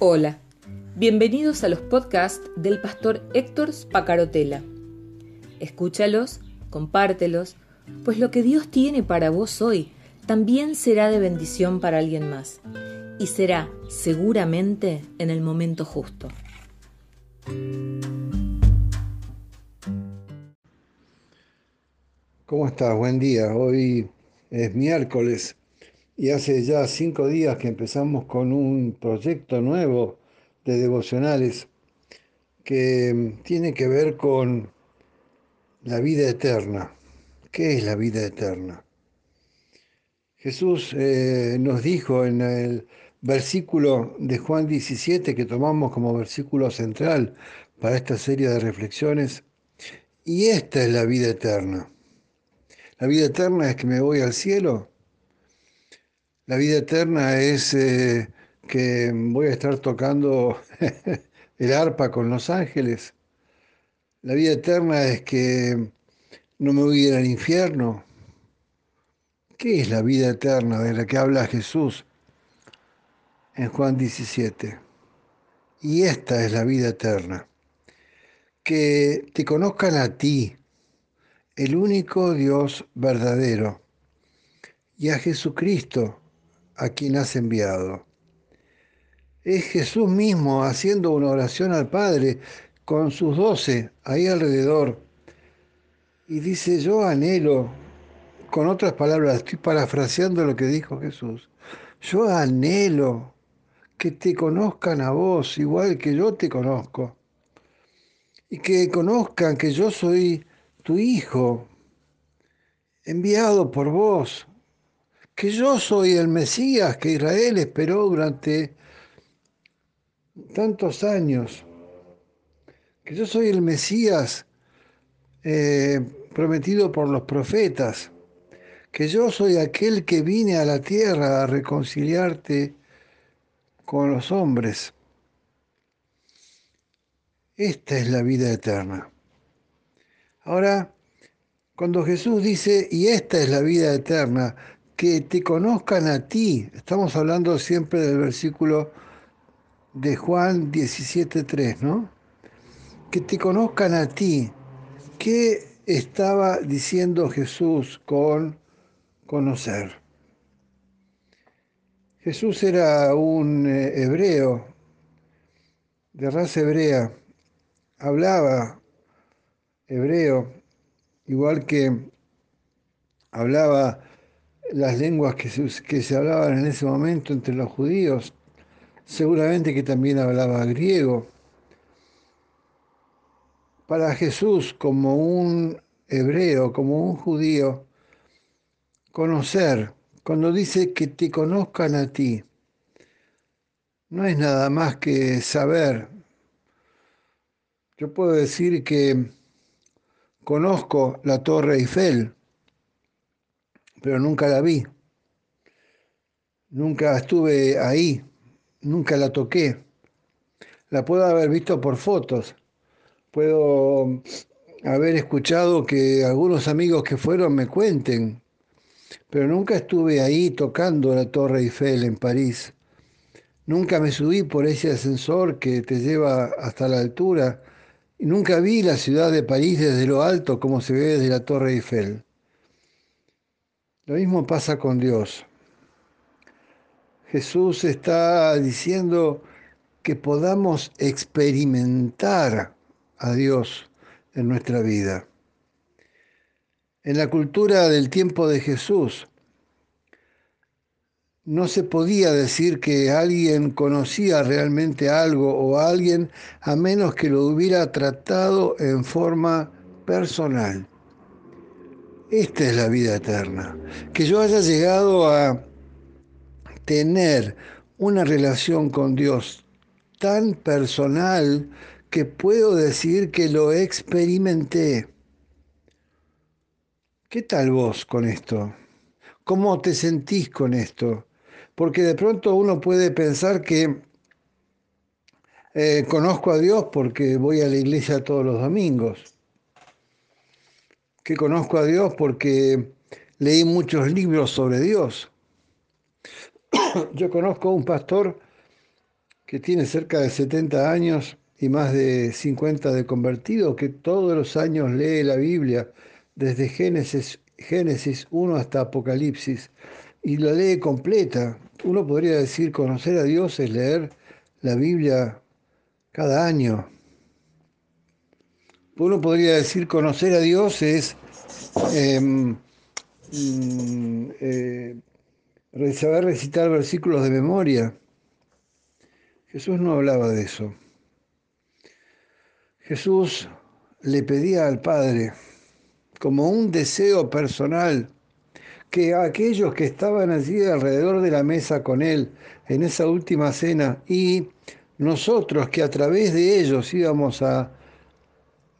Hola, bienvenidos a los podcasts del pastor Héctor Spacarotela. Escúchalos, compártelos, pues lo que Dios tiene para vos hoy también será de bendición para alguien más y será seguramente en el momento justo. ¿Cómo estás? Buen día. Hoy es miércoles y hace ya cinco días que empezamos con un proyecto nuevo de devocionales que tiene que ver con la vida eterna. ¿Qué es la vida eterna? Jesús eh, nos dijo en el versículo de Juan 17 que tomamos como versículo central para esta serie de reflexiones, y esta es la vida eterna. La vida eterna es que me voy al cielo la vida eterna es eh, que voy a estar tocando el arpa con los ángeles. La vida eterna es que no me voy a ir al infierno. ¿Qué es la vida eterna de la que habla Jesús en Juan 17? Y esta es la vida eterna. Que te conozcan a ti, el único Dios verdadero, y a Jesucristo, a quien has enviado. Es Jesús mismo haciendo una oración al Padre con sus doce ahí alrededor. Y dice, yo anhelo, con otras palabras, estoy parafraseando lo que dijo Jesús, yo anhelo que te conozcan a vos igual que yo te conozco. Y que conozcan que yo soy tu Hijo, enviado por vos que yo soy el Mesías que Israel esperó durante tantos años, que yo soy el Mesías eh, prometido por los profetas, que yo soy aquel que vine a la tierra a reconciliarte con los hombres. Esta es la vida eterna. Ahora, cuando Jesús dice, y esta es la vida eterna, que te conozcan a ti. Estamos hablando siempre del versículo de Juan 17.3, ¿no? Que te conozcan a ti. ¿Qué estaba diciendo Jesús con conocer? Jesús era un eh, hebreo, de raza hebrea, hablaba hebreo, igual que hablaba las lenguas que se, que se hablaban en ese momento entre los judíos, seguramente que también hablaba griego. Para Jesús, como un hebreo, como un judío, conocer, cuando dice que te conozcan a ti, no es nada más que saber. Yo puedo decir que conozco la Torre Eiffel, pero nunca la vi. Nunca estuve ahí, nunca la toqué. La puedo haber visto por fotos. Puedo haber escuchado que algunos amigos que fueron me cuenten, pero nunca estuve ahí tocando la Torre Eiffel en París. Nunca me subí por ese ascensor que te lleva hasta la altura y nunca vi la ciudad de París desde lo alto como se ve desde la Torre Eiffel. Lo mismo pasa con Dios. Jesús está diciendo que podamos experimentar a Dios en nuestra vida. En la cultura del tiempo de Jesús, no se podía decir que alguien conocía realmente algo o a alguien a menos que lo hubiera tratado en forma personal. Esta es la vida eterna. Que yo haya llegado a tener una relación con Dios tan personal que puedo decir que lo experimenté. ¿Qué tal vos con esto? ¿Cómo te sentís con esto? Porque de pronto uno puede pensar que eh, conozco a Dios porque voy a la iglesia todos los domingos que conozco a Dios porque leí muchos libros sobre Dios. Yo conozco a un pastor que tiene cerca de 70 años y más de 50 de convertido, que todos los años lee la Biblia, desde Génesis, Génesis 1 hasta Apocalipsis, y la lee completa. Uno podría decir, conocer a Dios es leer la Biblia cada año. Uno podría decir, conocer a Dios es em, mm, eh, saber recitar versículos de memoria. Jesús no hablaba de eso. Jesús le pedía al Padre, como un deseo personal, que aquellos que estaban allí alrededor de la mesa con él en esa última cena y nosotros que a través de ellos íbamos a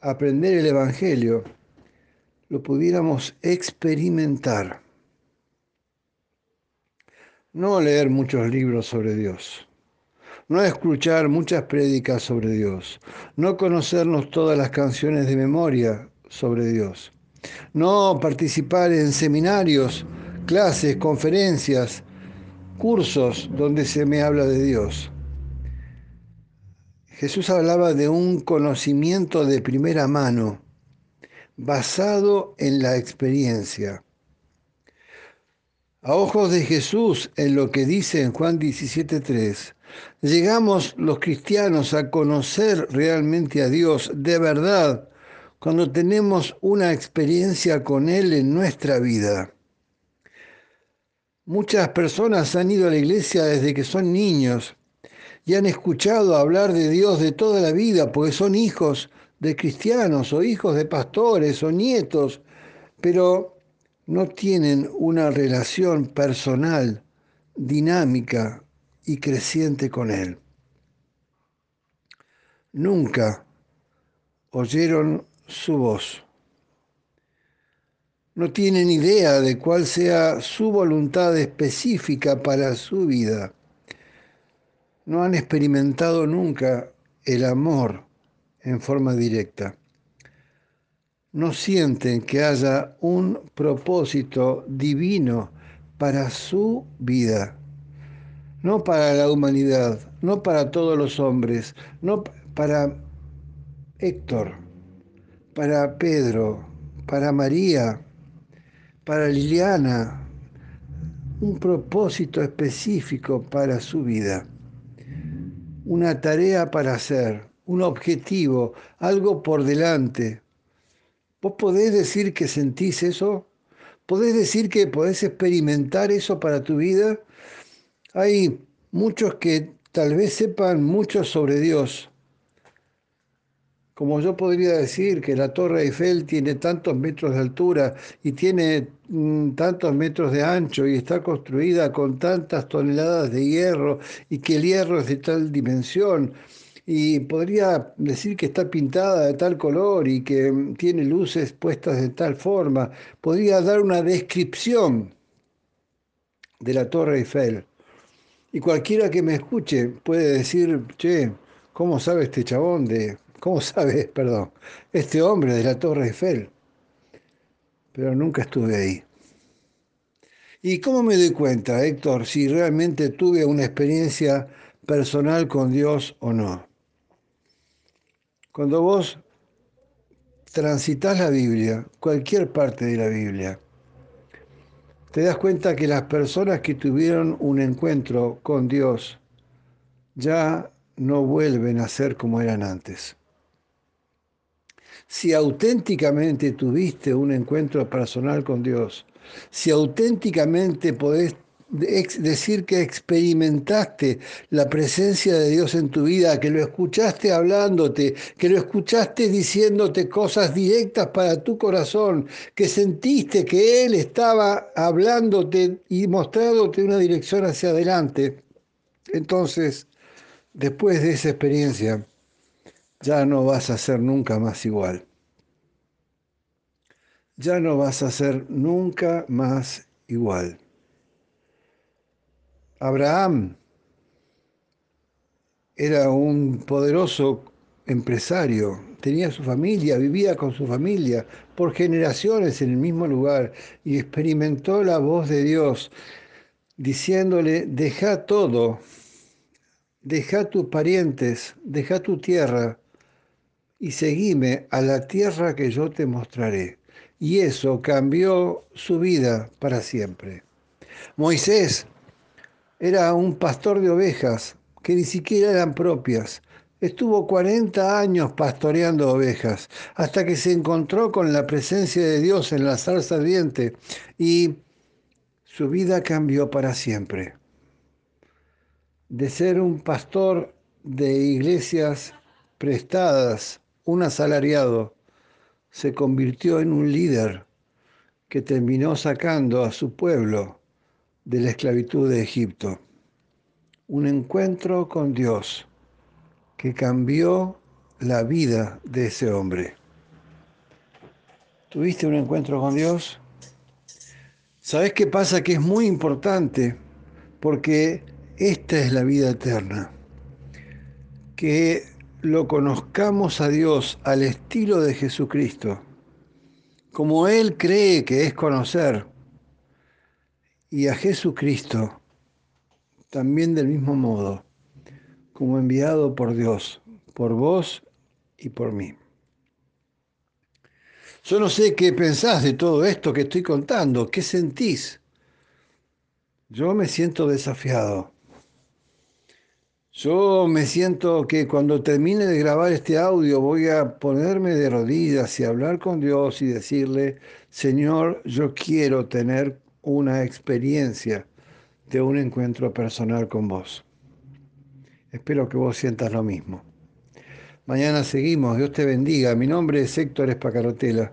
aprender el Evangelio, lo pudiéramos experimentar. No leer muchos libros sobre Dios, no escuchar muchas prédicas sobre Dios, no conocernos todas las canciones de memoria sobre Dios, no participar en seminarios, clases, conferencias, cursos donde se me habla de Dios. Jesús hablaba de un conocimiento de primera mano, basado en la experiencia. A ojos de Jesús, en lo que dice en Juan 17.3, llegamos los cristianos a conocer realmente a Dios de verdad cuando tenemos una experiencia con Él en nuestra vida. Muchas personas han ido a la iglesia desde que son niños y han escuchado hablar de Dios de toda la vida porque son hijos de cristianos o hijos de pastores o nietos, pero no tienen una relación personal, dinámica y creciente con Él. Nunca oyeron su voz. No tienen idea de cuál sea su voluntad específica para su vida. No han experimentado nunca el amor en forma directa. No sienten que haya un propósito divino para su vida, no para la humanidad, no para todos los hombres, no para Héctor, para Pedro, para María, para Liliana, un propósito específico para su vida, una tarea para hacer, un objetivo, algo por delante. ¿Vos podés decir que sentís eso? ¿Podés decir que podés experimentar eso para tu vida? Hay muchos que tal vez sepan mucho sobre Dios, como yo podría decir que la Torre Eiffel tiene tantos metros de altura y tiene mm, tantos metros de ancho y está construida con tantas toneladas de hierro y que el hierro es de tal dimensión y podría decir que está pintada de tal color y que mm, tiene luces puestas de tal forma, podría dar una descripción de la Torre Eiffel. Y cualquiera que me escuche puede decir, che, ¿cómo sabe este chabón de ¿Cómo sabes, perdón, este hombre de la Torre Eiffel? Pero nunca estuve ahí. ¿Y cómo me doy cuenta, Héctor, si realmente tuve una experiencia personal con Dios o no? Cuando vos transitas la Biblia, cualquier parte de la Biblia, te das cuenta que las personas que tuvieron un encuentro con Dios ya no vuelven a ser como eran antes si auténticamente tuviste un encuentro personal con Dios, si auténticamente podés decir que experimentaste la presencia de Dios en tu vida, que lo escuchaste hablándote, que lo escuchaste diciéndote cosas directas para tu corazón, que sentiste que Él estaba hablándote y mostrándote una dirección hacia adelante. Entonces, después de esa experiencia, ya no vas a ser nunca más igual. Ya no vas a ser nunca más igual. Abraham era un poderoso empresario, tenía su familia, vivía con su familia por generaciones en el mismo lugar y experimentó la voz de Dios diciéndole, deja todo, deja tus parientes, deja tu tierra y seguime a la tierra que yo te mostraré. Y eso cambió su vida para siempre. Moisés era un pastor de ovejas que ni siquiera eran propias. Estuvo 40 años pastoreando ovejas hasta que se encontró con la presencia de Dios en la salsa ardiente y su vida cambió para siempre. De ser un pastor de iglesias prestadas, un asalariado, se convirtió en un líder que terminó sacando a su pueblo de la esclavitud de Egipto. Un encuentro con Dios que cambió la vida de ese hombre. ¿Tuviste un encuentro con Dios? ¿Sabes qué pasa? Que es muy importante porque esta es la vida eterna. Que lo conozcamos a Dios al estilo de Jesucristo, como Él cree que es conocer, y a Jesucristo también del mismo modo, como enviado por Dios, por vos y por mí. Yo no sé qué pensás de todo esto que estoy contando, qué sentís. Yo me siento desafiado. Yo me siento que cuando termine de grabar este audio voy a ponerme de rodillas y hablar con Dios y decirle, Señor, yo quiero tener una experiencia de un encuentro personal con vos. Espero que vos sientas lo mismo. Mañana seguimos, Dios te bendiga. Mi nombre es Héctor Espacarotela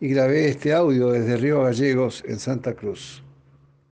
y grabé este audio desde Río Gallegos en Santa Cruz.